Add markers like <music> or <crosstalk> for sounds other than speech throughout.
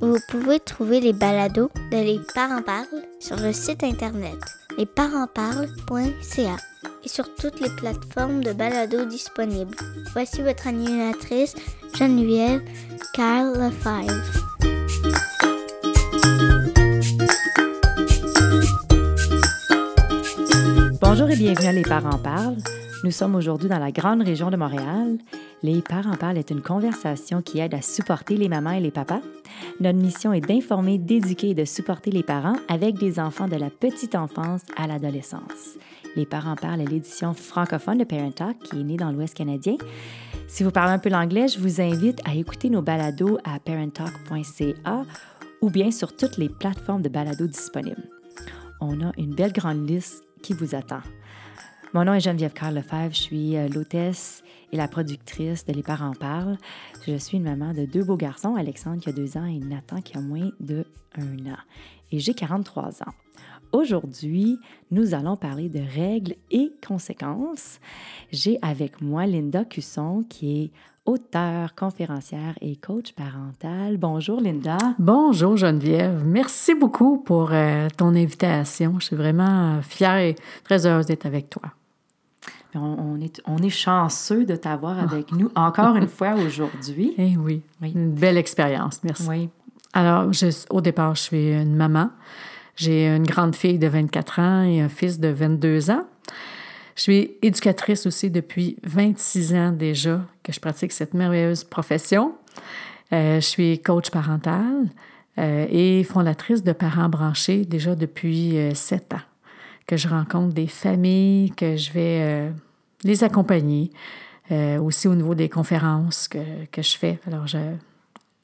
Vous pouvez trouver les balados de Les Parents Parlent sur le site internet lesparentsparlent.ca et sur toutes les plateformes de balados disponibles. Voici votre animatrice Geneviève Carl Lefebvre. Bonjour et bienvenue à Les Parents Parlent. Nous sommes aujourd'hui dans la grande région de Montréal. Les Parents Parlent est une conversation qui aide à supporter les mamans et les papas. Notre mission est d'informer, d'éduquer et de supporter les parents avec des enfants de la petite enfance à l'adolescence. Les Parents Parlent est l'édition francophone de Parent Talk qui est née dans l'Ouest canadien. Si vous parlez un peu l'anglais, je vous invite à écouter nos balados à parenttalk.ca ou bien sur toutes les plateformes de balados disponibles. On a une belle grande liste qui vous attend. Mon nom est Geneviève Carl je suis euh, l'hôtesse et la productrice de Les Parents Parlent. Je suis une maman de deux beaux garçons, Alexandre qui a deux ans et Nathan qui a moins de un an. Et j'ai 43 ans. Aujourd'hui, nous allons parler de règles et conséquences. J'ai avec moi Linda Cusson qui est auteure, conférencière et coach parental. Bonjour Linda. Bonjour Geneviève. Merci beaucoup pour euh, ton invitation. Je suis vraiment fière et très heureuse d'être avec toi. On, est, on est chanceux de t'avoir avec nous encore une fois aujourd'hui. Eh oui, oui, une belle expérience. Merci. Oui. Alors, je, au départ, je suis une maman. J'ai une grande fille de 24 ans et un fils de 22 ans. Je suis éducatrice aussi depuis 26 ans déjà que je pratique cette merveilleuse profession. Euh, je suis coach parental euh, et fondatrice de Parents branchés déjà depuis euh, sept ans. Que je rencontre des familles, que je vais les accompagner, aussi au niveau des conférences que, que je fais. Alors, je,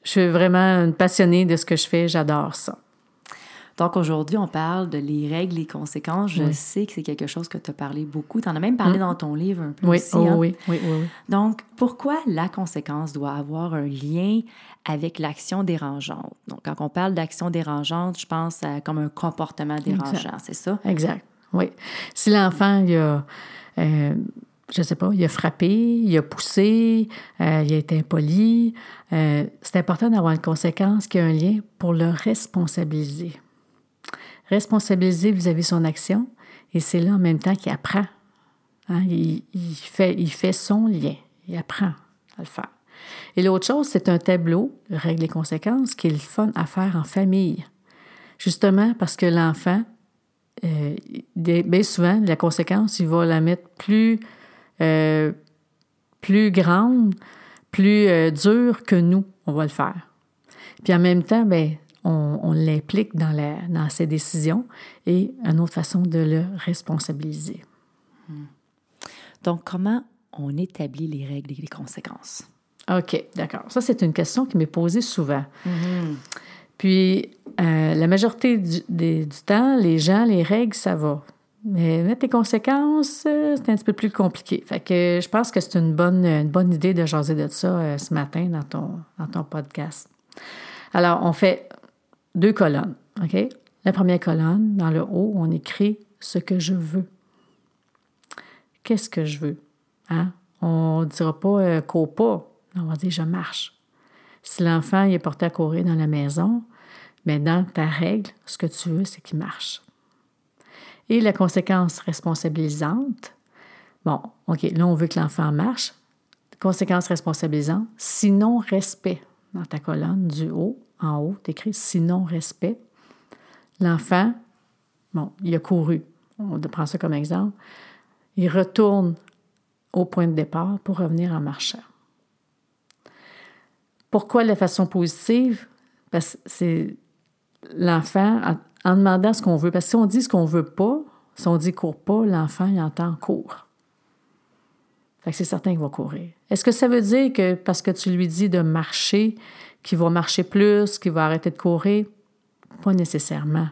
je suis vraiment une passionnée de ce que je fais, j'adore ça. Donc aujourd'hui, on parle de les règles, les conséquences. Je sais que c'est quelque chose que tu as parlé beaucoup. Tu en as même parlé dans ton livre un peu oui. aussi. Oh, hein? oui, oui, oui, oui. Donc, pourquoi la conséquence doit avoir un lien avec l'action dérangeante? Donc, quand on parle d'action dérangeante, je pense à comme un comportement dérangeant, c'est ça? Exact, oui. Si l'enfant, il a... Euh, je sais pas, il a frappé, il a poussé, euh, il a été impoli. Euh, c'est important d'avoir une conséquence qui a un lien pour le responsabiliser. Responsabiliser vis-à-vis son action, et c'est là en même temps qu'il apprend. Hein, il, il, fait, il fait son lien, il apprend à le faire. Et l'autre chose, c'est un tableau, règles et conséquences, qui est le fun à faire en famille. Justement parce que l'enfant, euh, bien souvent, la conséquence, il va la mettre plus euh, plus grande, plus euh, dure que nous, on va le faire. Puis en même temps, ben, on, on l'implique dans, la, dans ses décisions et une autre façon de le responsabiliser. Hmm. Donc, comment on établit les règles et les conséquences? OK, d'accord. Ça, c'est une question qui m'est posée souvent. Mm-hmm. Puis, euh, la majorité du, temps, les gens, les règles, ça va. Mais mettre les conséquences, euh, c'est un petit peu plus compliqué. Fait que je pense que c'est une bonne, une bonne idée de jaser de ça euh, ce matin dans ton, dans ton podcast. Alors, on fait deux colonnes, OK? La première colonne, dans le haut, on écrit ce que je veux. Qu'est-ce que je veux? Hein? On ne dira pas cours pas. On va dire je marche. Si l'enfant est porté à courir dans la maison, mais dans ta règle, ce que tu veux, c'est qu'il marche. Et la conséquence responsabilisante, bon, OK, là, on veut que l'enfant marche. Conséquence responsabilisante, sinon respect. Dans ta colonne du haut, en haut, tu écris sinon respect. L'enfant, bon, il a couru. On prend ça comme exemple. Il retourne au point de départ pour revenir en marchant. Pourquoi la façon positive? Parce que c'est l'enfant, en demandant ce qu'on veut. Parce que si on dit ce qu'on veut pas, si on dit cours pas, l'enfant, il entend cours. Fait que c'est certain qu'il va courir. Est-ce que ça veut dire que parce que tu lui dis de marcher, qu'il va marcher plus, qu'il va arrêter de courir? Pas nécessairement.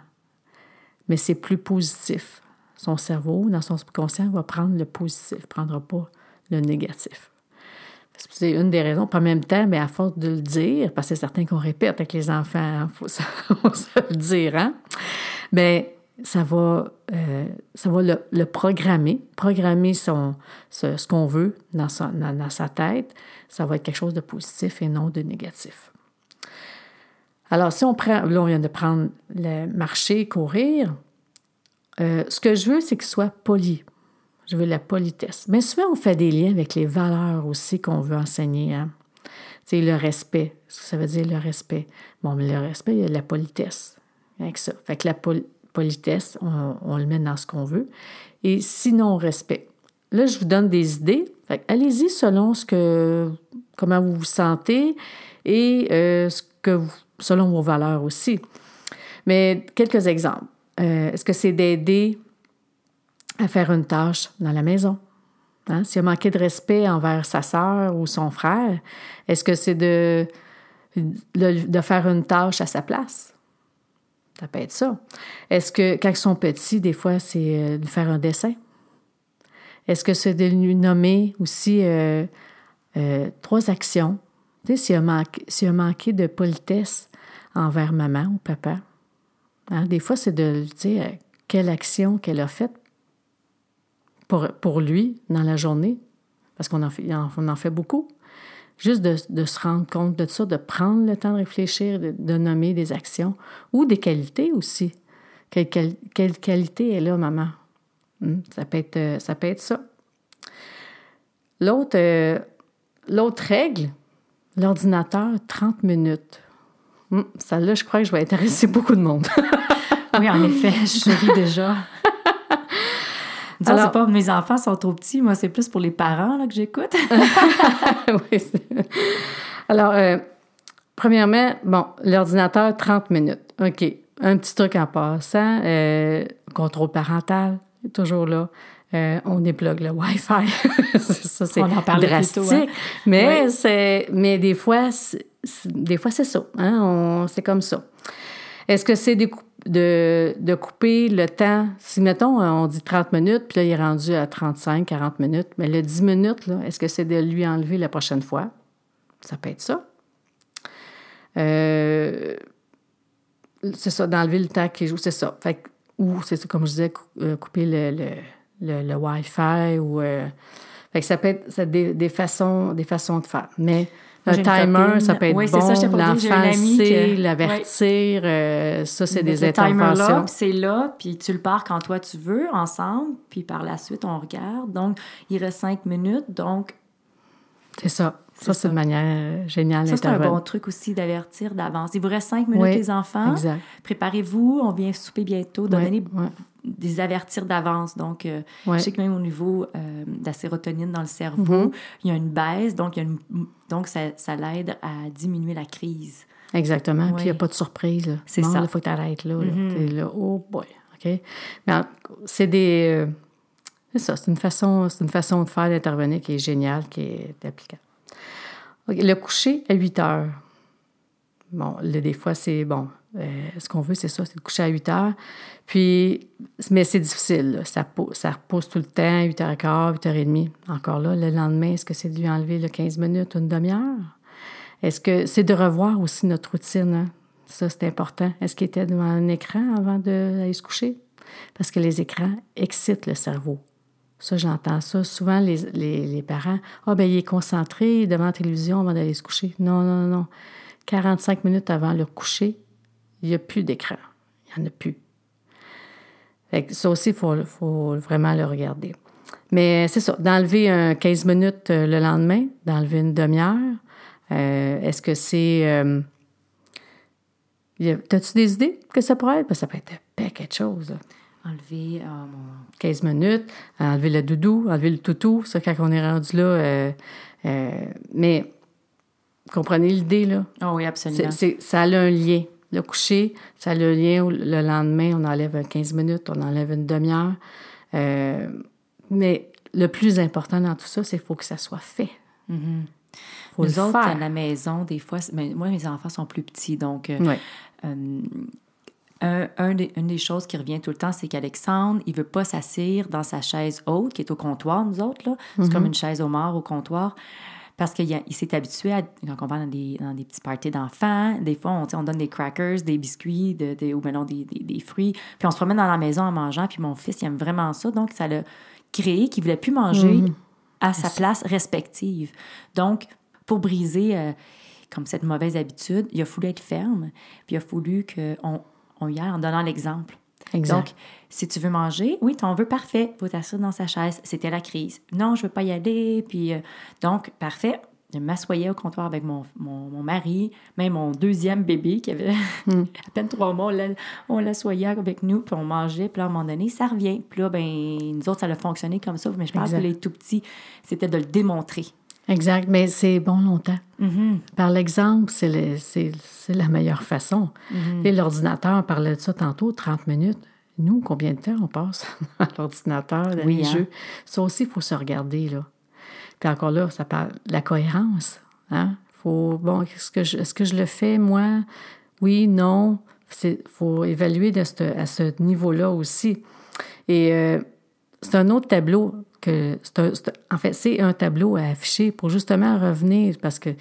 mais c'est plus positif. Son cerveau, dans son subconscient, va prendre le positif, prendra pas le négatif. C'est une des raisons. Pas en même temps, mais à force de le dire, parce que c'est certain qu'on répète avec les enfants, il <laughs> faut, se le dire, hein? Mais ça va, euh, ça va le, programmer, programmer son, ce, qu'on veut dans sa, dans, sa tête. Ça va être quelque chose de positif et non de négatif. Alors, si on prend, là, on vient de prendre le marcher, courir, euh, ce que je veux, c'est qu'il soit poli. Je veux la politesse. Mais souvent, on fait des liens avec les valeurs aussi qu'on veut enseigner. Hein? C'est le respect. Ce que ça veut dire le respect? Bon, mais le respect, il y a la politesse avec ça. Fait que la politesse, on, le met dans ce qu'on veut. Et sinon, respect. Là, je vous donne des idées. allez-y selon ce que, comment vous vous sentez et euh, ce que selon vos valeurs aussi. Mais quelques exemples. Euh, est-ce que c'est d'aider à faire une tâche dans la maison? Hein? S'il a manqué de respect envers sa sœur ou son frère, est-ce que c'est de, de, faire une tâche à sa place? Ça peut être ça. Est-ce que quand ils sont petits, des fois, c'est euh, de faire un dessin? Est-ce que c'est de lui nommer aussi euh, trois actions? Tu sais, s'il a, manqué, a manqué de politesse envers maman ou papa, Hein, des fois, c'est de dire quelle action qu'elle a faite pour, pour lui dans la journée, parce qu'on en, fait, on en fait beaucoup. Juste de, de, se rendre compte de ça, de prendre le temps de réfléchir, de, nommer des actions ou des qualités aussi. Quelle, quelle, qualité est là, maman? Hmm, ça, peut être, euh, ça peut être ça. L'autre, euh, l'autre règle, l'ordinateur, 30 minutes. Hmm, celle-là, je crois que je vais intéresser <laughs> beaucoup de monde. oui, en effet, je ris déjà. <laughs> Alors, pas mes enfants sont trop petits, moi, c'est plus pour les parents là, que j'écoute. <laughs> oui. Alors, euh, premièrement, bon, l'ordinateur, 30 minutes. OK. Un petit truc en passant, euh, contrôle parental, toujours là. Euh, on déplogue le Wi-Fi. <laughs> ça, c'est drastique. Hein? Mais, c'est, mais des fois, des fois, c'est ça. Hein? c'est comme ça. Est-ce que c'est de, de, couper le temps? Si, mettons, on dit 30 minutes, puis là, il est rendu à 35, 40 minutes, mais le 10 minutes, est-ce que c'est de lui enlever la prochaine fois? Ça peut être ça. Euh, c'est ça, d'enlever le temps qu'il joue, c'est ça. Fait, ou, c'est ça, comme je disais, euh, couper le, le, le, Wi-Fi ou... Euh, fait que ça peut être des, des, façons, des façons de faire. Mais un timer, ça peut être oui, bon. L'enfant sait, l'avertir. Euh, ça, c'est des interventions. c'est là, puis tu le pars quand toi tu veux, ensemble, puis par la suite, on regarde. Donc, il reste cinq minutes, donc... C'est ça. Ça, c'est une manière géniale Ça, c'est un bon truc aussi d'avertir d'avance. Il vous reste cinq minutes, les enfants. Préparez-vous, on vient souper bientôt. Donner des avertir d'avance. Donc, euh, je sais que même au niveau euh, de la sérotonine dans le cerveau, mm-hmm. il y a une baisse. Donc, il y a une, donc ça, ça l'aide à diminuer la crise. Exactement. Puis, il n'y a pas de surprise. C'est ça. Il faut que tu arrêtes là. Mm-hmm. là. Oh boy. OK? C'est des... Euh, c'est ça. C'est une, façon, une façon de faire d'intervenir qui est géniale, qui est applicable. Le coucher à 8 heures. Bon, des fois, c'est bon. Euh, ce qu'on veut, c'est ça, c'est de coucher à 8 heures. Puis, mais c'est difficile. Ça, ça tout le temps, 8h15, 8h30. Encore là, le lendemain, est-ce que c'est de lui enlever le 15 minutes une demi-heure? Est-ce que c'est de revoir aussi notre routine? Hein? Ça, c'est important. Est-ce qu'il était devant un écran avant d'aller se coucher? Parce que les écrans excitent le cerveau. Ça, j'entends ça. Souvent, les, les, parents, ah, ben il est concentré devant la télévision avant d'aller se coucher. Non, non, non. 45 minutes avant le coucher, il n'y a plus d'écran. Il n'y en a plus. ça aussi, il faut, faut, vraiment le regarder. Mais c'est ça, d'enlever un 15 minutes euh, le lendemain, d'enlever une demi-heure. Euh, est-ce que c'est. Euh, T'as-tu des idées que ça pourrait être? ça peut être un paquet de choses enlever 15 euh, minutes, enlever le doudou, enlever le toutou, ça, quand on est rendu là. Mais comprenez l'idée, là? Oh oui, absolument. ça a un lien. Le coucher, ça a le lien. Le lendemain, on enlève 15 minutes, on enlève une demi-heure. mais le plus important dans tout ça, c'est qu'il faut que ça soit fait. Mm Nous autres, à la maison, des fois, mais moi, mes enfants sont plus petits, donc un, des, une des choses qui revient tout le temps, c'est qu'Alexandre, il veut pas s'asseoir dans sa chaise haute, qui est au comptoir, nous autres, là. C'est comme une chaise au mort au comptoir. Parce qu'il il s'est habitué à, quand on va dans des, dans des petits parties d'enfants, des fois, on, on donne des crackers, des biscuits, de, de- ou ben non, des, des, des fruits, puis on se promène dans la maison en mangeant, puis mon fils, il aime vraiment ça, donc ça l'a créé qu'il voulait plus manger à sa place respective. Donc, pour briser euh, comme cette mauvaise habitude, il a fallu être ferme, puis il a fallu qu'on on y aille en donnant l'exemple. Exact. Donc, si tu veux manger, oui, ton vœu parfait, faut t'asseoir dans sa chaise. C'était la crise. Non, je veux pas y aller. Puis, euh, donc, parfait. Je m'assoyais au comptoir avec mon, mon, mon mari, même mon deuxième bébé qui avait <laughs> à peine trois mois. on l'a- On l'assoyait avec nous, puis on mangeait. Puis là, à un moment donné, ça revient. Puis là, ben, nous autres, ça a fonctionné comme ça. Mais je Exact. pour les tout petits, c'était de le démontrer. Exact, mais c'est bon longtemps. Mm-hmm. Par l'exemple, c'est la meilleure façon. Mm-hmm. Et L'ordinateur, on parlait de ça tantôt, 30 minutes. Nous, combien de temps on passe <laughs> à l'ordinateur, dans Oui, les hein. jeux? Ça aussi, il faut se regarder, là. Puis encore là, ça parle de la cohérence. Hein? Faut, bon, est-ce que, je, est-ce que je le fais, moi? Oui, non. Il faut évaluer de ce- à ce niveau-là aussi. Et euh, c'est un autre tableau que. un- en fait, c'est un tableau à afficher pour justement revenir parce que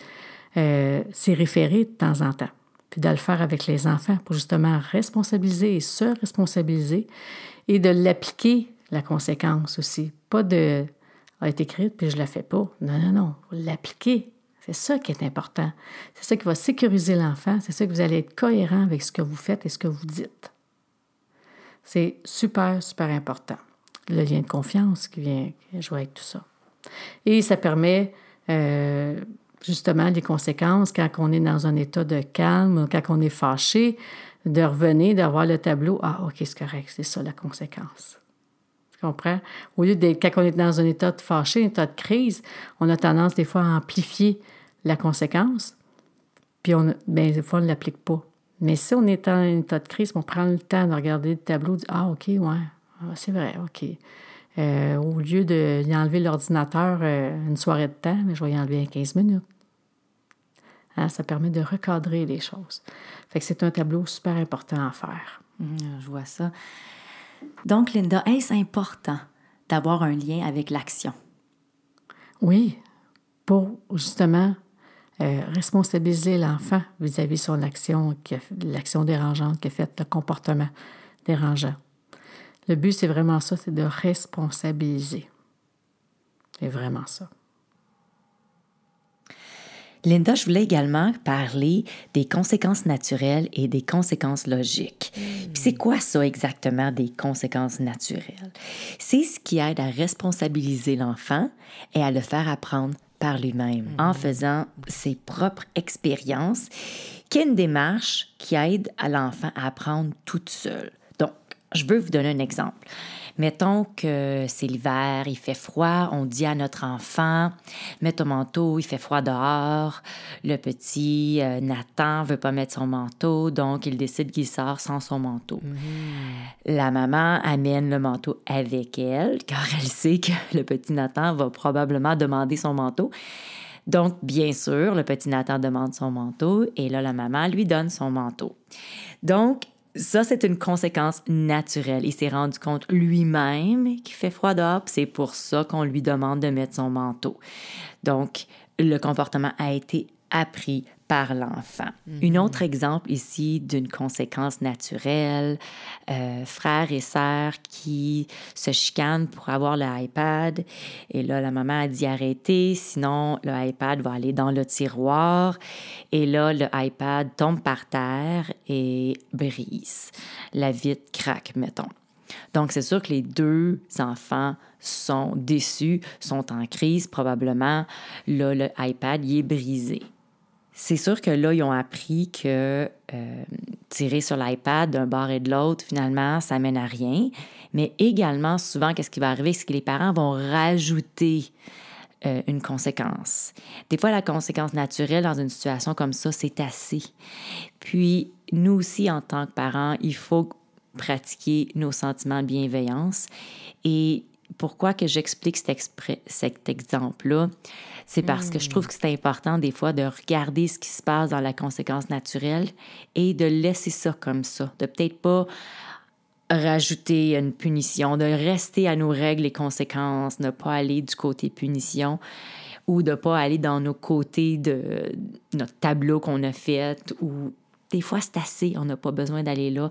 euh, c'est référé de temps en temps. Puis de le faire avec les enfants pour justement responsabiliser et se responsabiliser et de l'appliquer, la conséquence aussi. Pas de. a été écrite puis je la fais pas. Non, non, non. L'appliquer. C'est ça qui est important. C'est ça qui va sécuriser l'enfant. C'est ça que vous allez être cohérent avec ce que vous faites et ce que vous dites. C'est super, super important. Le lien de confiance qui vient jouer avec tout ça. Et ça permet euh, justement les conséquences quand on est dans un état de calme, quand on est fâché, de revenir, d'avoir le tableau. Ah, OK, c'est correct, c'est ça la conséquence. Tu comprends? Au lieu d'être, quand on est dans un état de fâché, un état de crise, on a tendance des fois à amplifier la conséquence, puis on, ben, des fois, on ne l'applique pas. Mais si on est en état de crise, on prend le temps de regarder le tableau, de dire, ah, OK, ouais, ah, c'est vrai, OK. Euh, au lieu de y enlever l'ordinateur euh, une soirée de temps, mais je vais y enlever en 15 minutes. Hein, ça permet de recadrer les choses. Fait que c'est un tableau super important à faire. Mhm, je vois ça. Donc, Linda, est-ce important d'avoir un lien avec l'action? Oui, pour justement euh, responsabiliser l'enfant vis-à-vis de son action, l'action dérangeante qu'il a faite, le comportement dérangeant. Le but, c'est vraiment ça, c'est de responsabiliser. C'est vraiment ça. Linda, je voulais également parler des conséquences naturelles et des conséquences logiques. Puis c'est quoi ça exactement des conséquences naturelles? C'est ce qui aide à responsabiliser l'enfant et à le faire apprendre par lui-même en faisant ses propres expériences, qui est une démarche qui aide à l'enfant à apprendre toute seule. Je veux vous donner un exemple. Mettons que c'est l'hiver, il fait froid, on dit à notre enfant, mets ton manteau, il fait froid dehors. Le petit euh, Nathan veut pas mettre son manteau, donc il décide qu'il sort sans son manteau. La maman amène le manteau avec elle, car elle sait que <laughs> le petit Nathan va probablement demander son manteau. Donc, bien sûr, le petit Nathan demande son manteau et là, la maman lui donne son manteau. Donc, ça, c'est une conséquence naturelle. Il s'est rendu compte lui-même qu'il fait froid dehors, c'est pour ça qu'on lui demande de mettre son manteau. Donc, le comportement a été appris par l'enfant. Un autre exemple ici d'une conséquence naturelle, euh, frères et sœurs qui se chicanent pour avoir le iPad. Et là, la maman a dit arrêtez, sinon le iPad va aller dans le tiroir. Et là, le iPad tombe par terre et brise. La vitre craque, mettons. Donc, c'est sûr que les deux enfants sont déçus, sont en crise probablement. Là, le iPad, il est brisé. C'est sûr que là, ils ont appris que euh, tirer sur l'iPad d'un bord et de l'autre, finalement, ça mène à rien. Mais également, souvent, qu'est-ce qui va arriver, c'est que les parents vont rajouter euh, une conséquence. Des fois, la conséquence naturelle dans une situation comme ça, c'est assez. Puis, nous aussi, en tant que parents, il faut pratiquer nos sentiments de bienveillance et pourquoi que j'explique cet, exemple-là? C'est parce que je trouve que c'est important des fois de regarder ce qui se passe dans la conséquence naturelle et de laisser ça comme ça, de peut-être pas rajouter une punition, de rester à nos règles et conséquences, ne pas aller du côté punition ou de pas aller dans nos côtés de notre tableau qu'on a fait ou des fois c'est assez, on n'a pas besoin d'aller là.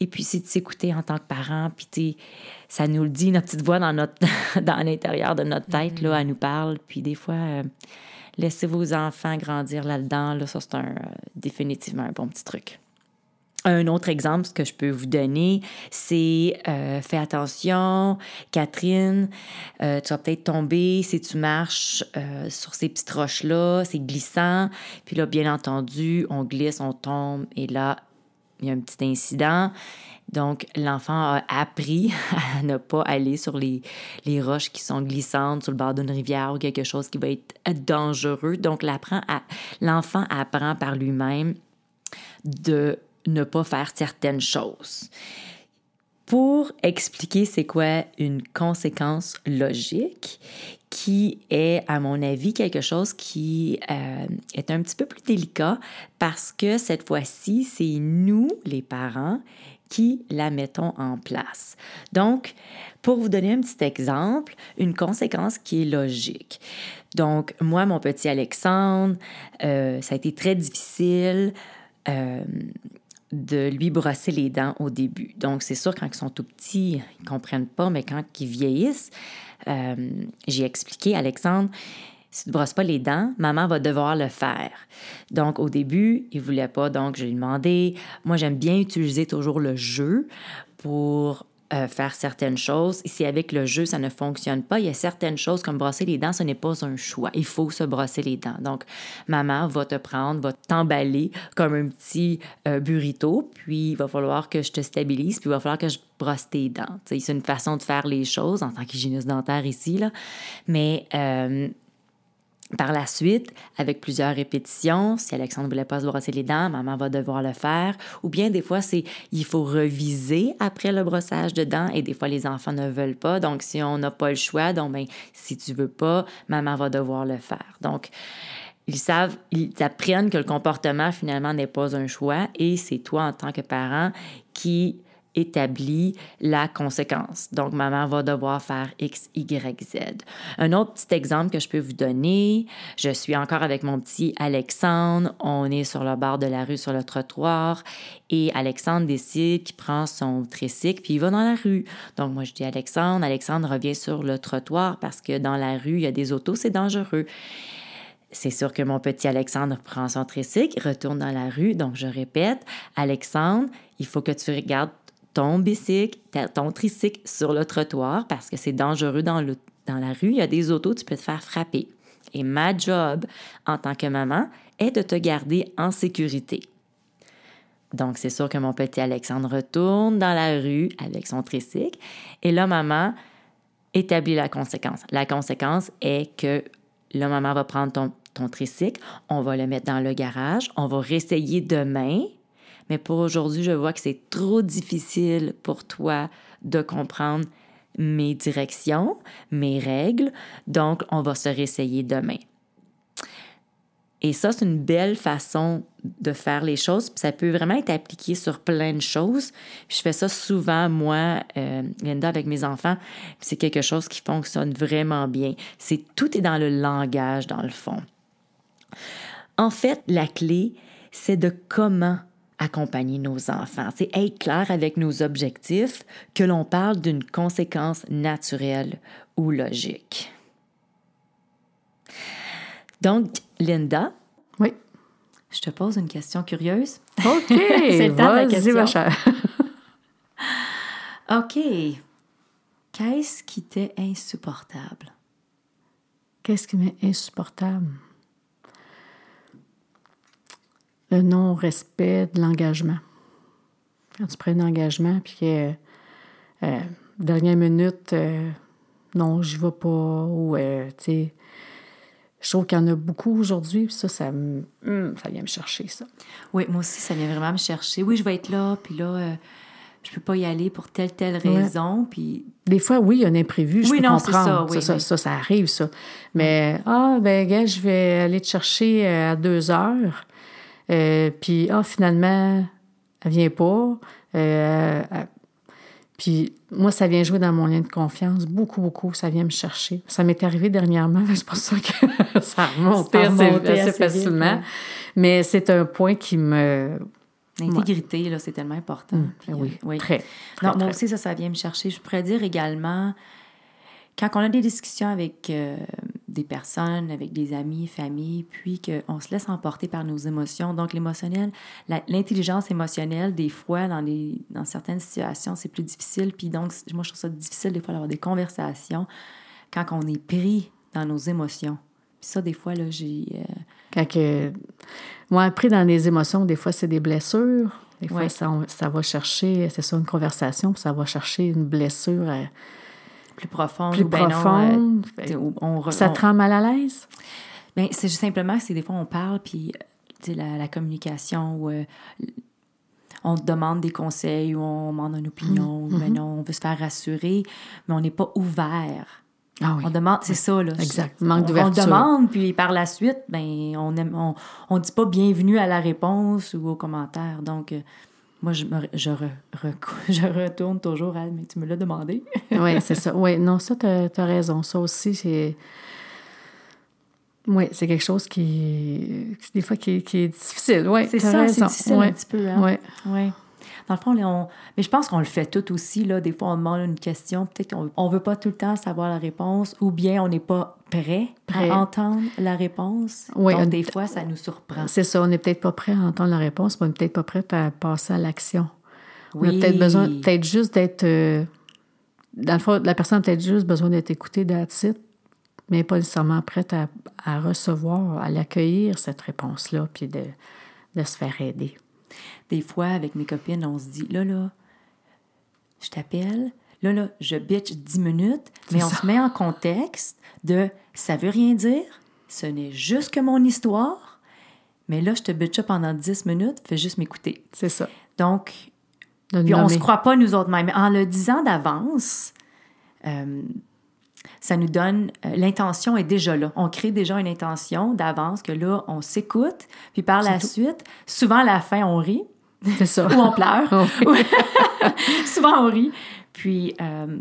Et puis c'est de s'écouter en tant que parent, puis ça nous le dit, notre petite voix dans notre <laughs> dans l'intérieur de notre tête là, elle nous parle, puis des fois euh, laissez vos enfants grandir là-dedans, là, ça c'est un euh, définitivement un bon petit truc. Un autre exemple que je peux vous donner, c'est euh, fais attention, Catherine, euh, tu vas peut-être tomber si tu marches euh, sur ces petites roches-là, c'est glissant. Puis là, bien entendu, on glisse, on tombe et là, il y a un petit incident. Donc, l'enfant a appris <laughs> à ne pas aller sur les, les roches qui sont glissantes sur le bord d'une rivière ou quelque chose qui va être dangereux. Donc, l'enfant apprend par lui-même de ne pas faire certaines choses. Pour expliquer c'est quoi une conséquence logique, qui est, à mon avis, quelque chose qui euh, est un petit peu plus délicat parce que cette fois-ci, c'est nous, les parents, qui la mettons en place. Donc, pour vous donner un petit exemple, une conséquence qui est logique. Donc, moi, mon petit Alexandre, euh, ça a été très difficile. Euh, de lui brosser les dents au début. Donc, c'est sûr, quand ils sont tout petits, ils ne comprennent pas, mais quand ils vieillissent, euh, j'ai expliqué, Alexandre, si tu ne brosses pas les dents, maman va devoir le faire. Donc, au début, il ne voulait pas, donc je lui ai demandé. Moi, j'aime bien utiliser toujours le jeu pour euh, faire certaines choses. Si avec le jeu, ça ne fonctionne pas, il y a certaines choses comme brosser les dents, ce n'est pas un choix. Il faut se brosser les dents. Donc, maman va te prendre, va t'emballer comme un petit euh, burrito, puis il va falloir que je te stabilise, puis il va falloir que je brosse tes dents. C'est une façon de faire les choses en tant qu'hygiéniste dentaire ici, là. Mais euh, par la suite, avec plusieurs répétitions, si Alexandre ne voulait pas se brosser les dents, maman va devoir le faire. Ou bien des fois, c'est il faut reviser après le brossage de dents et des fois, les enfants ne veulent pas. Donc, si on n'a pas le choix, donc ben, si tu veux pas, maman va devoir le faire. Donc, ils savent, ils apprennent que le comportement finalement n'est pas un choix et c'est toi en tant que parent qui établit la conséquence. Donc, maman va devoir faire X, Y, Z. Un autre petit exemple que je peux vous donner, je suis encore avec mon petit Alexandre, on est sur le bord de la rue, sur le trottoir, et Alexandre décide qu'il prend son tricycle, puis il va dans la rue. Donc, moi, je dis Alexandre, Alexandre revient sur le trottoir parce que dans la rue, il y a des autos, c'est dangereux. C'est sûr que mon petit Alexandre prend son tricycle, retourne dans la rue. Donc, je répète, Alexandre, il faut que tu regardes ton bicycle, ton tricycle sur le trottoir parce que c'est dangereux dans, le, dans la rue. Il y a des autos, tu peux te faire frapper. Et ma job en tant que maman est de te garder en sécurité. Donc, c'est sûr que mon petit Alexandre retourne dans la rue avec son tricycle. Et là, maman établit la conséquence. La conséquence est que là, maman va prendre ton, ton tricycle, on va le mettre dans le garage, on va réessayer demain mais pour aujourd'hui, je vois que c'est trop difficile pour toi de comprendre mes directions, mes règles, donc on va se réessayer demain. Et ça, c'est une belle façon de faire les choses. Puis ça peut vraiment être appliqué sur plein de choses. je fais ça souvent, moi, euh, Linda, avec mes enfants. C'est quelque chose qui fonctionne vraiment bien. C'est tout est dans le langage, dans le fond. En fait, la clé, c'est de comment accompagner nos enfants. C'est être clair avec nos objectifs, que l'on parle d'une conséquence naturelle ou logique. Donc, Linda? Oui. Je te pose une question curieuse. OK. <laughs> C'est le temps de la question. ma chère. <laughs> OK. Qu'est-ce qui t'est insupportable? Qu'est-ce qui m'est insupportable? Le non-respect de l'engagement. Quand tu prends un engagement, puis que euh, dernière minute, euh, non, j'y vais pas, ou, euh, tu sais, je trouve qu'il y en a beaucoup aujourd'hui, puis ça, ça, hum, ça vient me chercher, ça. Oui, moi aussi, ça vient vraiment me chercher. Oui, je vais être là, puis là, je peux pas y aller pour telle, telle raison. Puis Des fois, oui, il y a un imprévu, je Oui, peux non, comprendre. ça, oui, ça, oui. ça, ça arrive, ça. Mais, ah, ben, gars, je vais aller te chercher à deux heures. Euh, puis, ah, finalement, elle vient pas. Euh, elle- puis, moi, ça vient jouer dans mon lien de confiance. Beaucoup, beaucoup, ça vient me chercher. Ça m'est arrivé dernièrement, <laughs> c'est pour ça que <laughs> ça remontait Ça assez, assez assez vite, facilement. ouais. Mais c'est un point qui me... l'intégrité, là, c'est tellement important. Puis, Ben oui, oui. très, très, Non, moi très. aussi, ça, ça vient me chercher. Je pourrais dire également, quand on a des discussions avec euh, des personnes, avec des amis, familles, puis qu'on se laisse emporter par nos émotions, donc l'émotionnel, l'intelligence émotionnelle, des fois, dans, les, dans certaines situations, c'est plus difficile. Puis donc, moi, je trouve ça difficile des fois d'avoir des conversations quand on est pris dans nos émotions. Puis ça, des fois, là, j'ai... euh, Quand que, moi, pris dans des émotions, des fois, c'est des blessures. Des fois, Ouais. ça, ça va chercher, c'est ça, une conversation, puis ça va chercher une blessure euh, plus profonde plus ou ben non, euh, profonde. on ça on- te rend mal à l'aise? Ben, c'est juste simplement que c'est des fois on parle, puis euh, la, la communication, où, euh, on te demande des conseils ou on demande une opinion, ou ben non, on veut se faire rassurer, mais on n'est pas ouvert. Ah oui. On demande, c'est ça, là. Exact. On- Manque on, d'ouverture. demande, puis par la suite, ben, on aime, on, on dit pas bienvenue à la réponse ou au commentaire. Donc, euh, moi, je, me, je, re- recou- <laughs> je retourne toujours à, mais tu me l'as demandé. <laughs> oui, c'est ça. Oui, non, ça, tu as, raison. Ça aussi, c'est. Oui, c'est quelque chose qui, des fois, qui, qui est difficile. Oui, C'est ça, c'est difficile Ouais. un petit peu. Hein? Ouais. Oui. Dans le fond, là, on... mais je pense qu'on le fait tout aussi. Là. Des fois, on demande une question, peut-être qu'on ne veut pas tout le temps savoir la réponse, ou bien on n'est pas prêt, Prêt. à entendre la réponse. Oui, Donc, des fois, ça nous surprend. C'est ça, on n'est peut-être pas prêt à entendre la réponse, mais on n'est peut-être pas prêt à passer à l'action. On a Oui. peut-être besoin, peut-être juste d'être. euh, dans le fond, la personne a peut-être juste besoin d'être écoutée d'attitude, mais pas nécessairement prête à, à recevoir, à l'accueillir, cette réponse-là, puis de, de se faire aider. Des fois, avec mes copines, on se dit, là, là, je t'appelle, là, là, je bitch 10 minutes, mais on ça. se met en contexte de, ça veut rien dire, ce n'est juste que mon histoire, mais là, je te bitch pendant 10 minutes, fais juste m'écouter. C'est ça. Donc, Puis on se croit pas nous autres mêmes. En le disant d'avance, euh, ça nous donne euh, l'intention est déjà là. On crée déjà une intention d'avance que là on s'écoute. Puis par la suite, souvent à la fin on rit C'est ça. <laughs> ou on pleure. <laughs> Oui. <laughs> souvent on rit. Puis euh,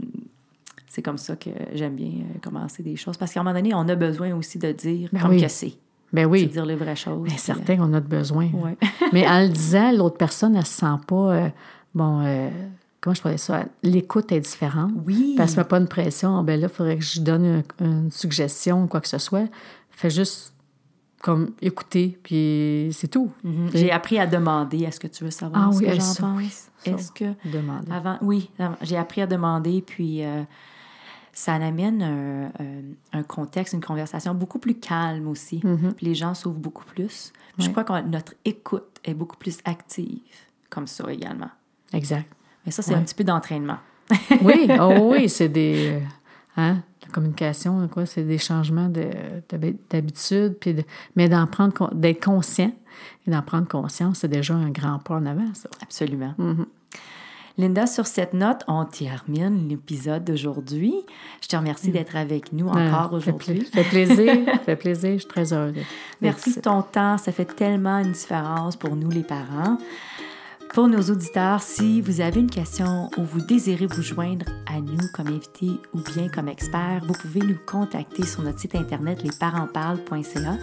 c'est comme ça que j'aime bien euh, commencer des choses parce qu'à un moment donné on a besoin aussi de dire Ben comme oui. que c'est. Ben oui. dire les vraies choses. Bien, certain qu'on a de besoin. ouais. Mais en le disant, l'autre personne, elle se sent pas. euh, bon, euh, comment je pourrais ça? L'écoute est différente. Oui. Se met pas une pression. Ah, ben là, il faudrait que je donne une, une suggestion ou quoi que ce soit. Fait juste comme écouter, puis c'est tout. Mhm. J'ai appris à demander est-ce que tu veux savoir Ah ce oui, que j'en pense? Est-ce que. Demander. Avant, oui, j'ai appris à demander, puis euh, ça amène un, un- contexte, une conversation beaucoup plus calme aussi. Mhm. Puis les gens s'ouvrent beaucoup plus. Je crois que notre écoute est beaucoup plus active, comme ça également. Exact. Mais ça, c'est Ouais. un petit peu d'entraînement. <laughs> Oui, <laughs> oh oui, c'est des. Hein? La communication, quoi, c'est des changements de- de- d'habitude, puis de- mais d'en prendre, d'être conscient et d'en prendre conscience, c'est déjà un grand pas en avant, ça. Absolument. Mhm. Linda, sur cette note, on termine l'épisode d'aujourd'hui. Je te remercie d'être avec nous encore Ah, fait aujourd'hui. pla- fait plaisir, <laughs> fait plaisir, je suis très heureuse. Merci de ton temps. Ça fait tellement une différence pour nous, les parents. Pour nos auditeurs, si vous avez une question ou vous désirez vous joindre à nous comme invité ou bien comme expert, vous pouvez nous contacter sur notre site internet lesparentsparlent.ca.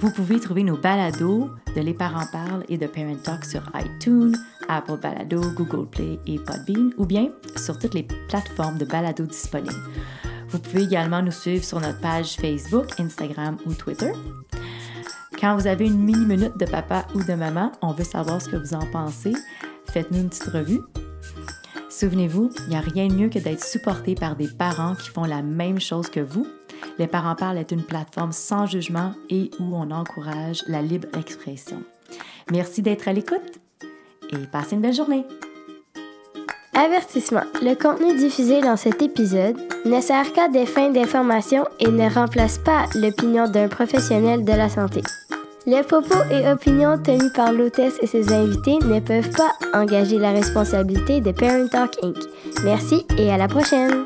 Vous pouvez trouver nos balados de Les Parents Parlent et de Parent Talk sur iTunes, Apple Balado, Google Play et Podbean ou bien sur toutes les plateformes de balado disponibles. Vous pouvez également nous suivre sur notre page Facebook, Instagram ou Twitter. Quand vous avez une mini-minute de papa ou de maman, on veut savoir ce que vous en pensez. Faites-nous une petite revue. Souvenez-vous, il n'y a rien de mieux que d'être supporté par des parents qui font la même chose que vous. Les Parents Parlent est une plateforme sans jugement et où on encourage la libre expression. Merci d'être à l'écoute et passez une belle journée. Avertissement. Le contenu diffusé dans cet épisode ne sert qu'à des fins d'information et ne remplace pas l'opinion d'un professionnel de la santé. Les propos et opinions tenus par l'hôtesse et ses invités ne peuvent pas engager la responsabilité de Parent Talk Inc. Merci et à la prochaine!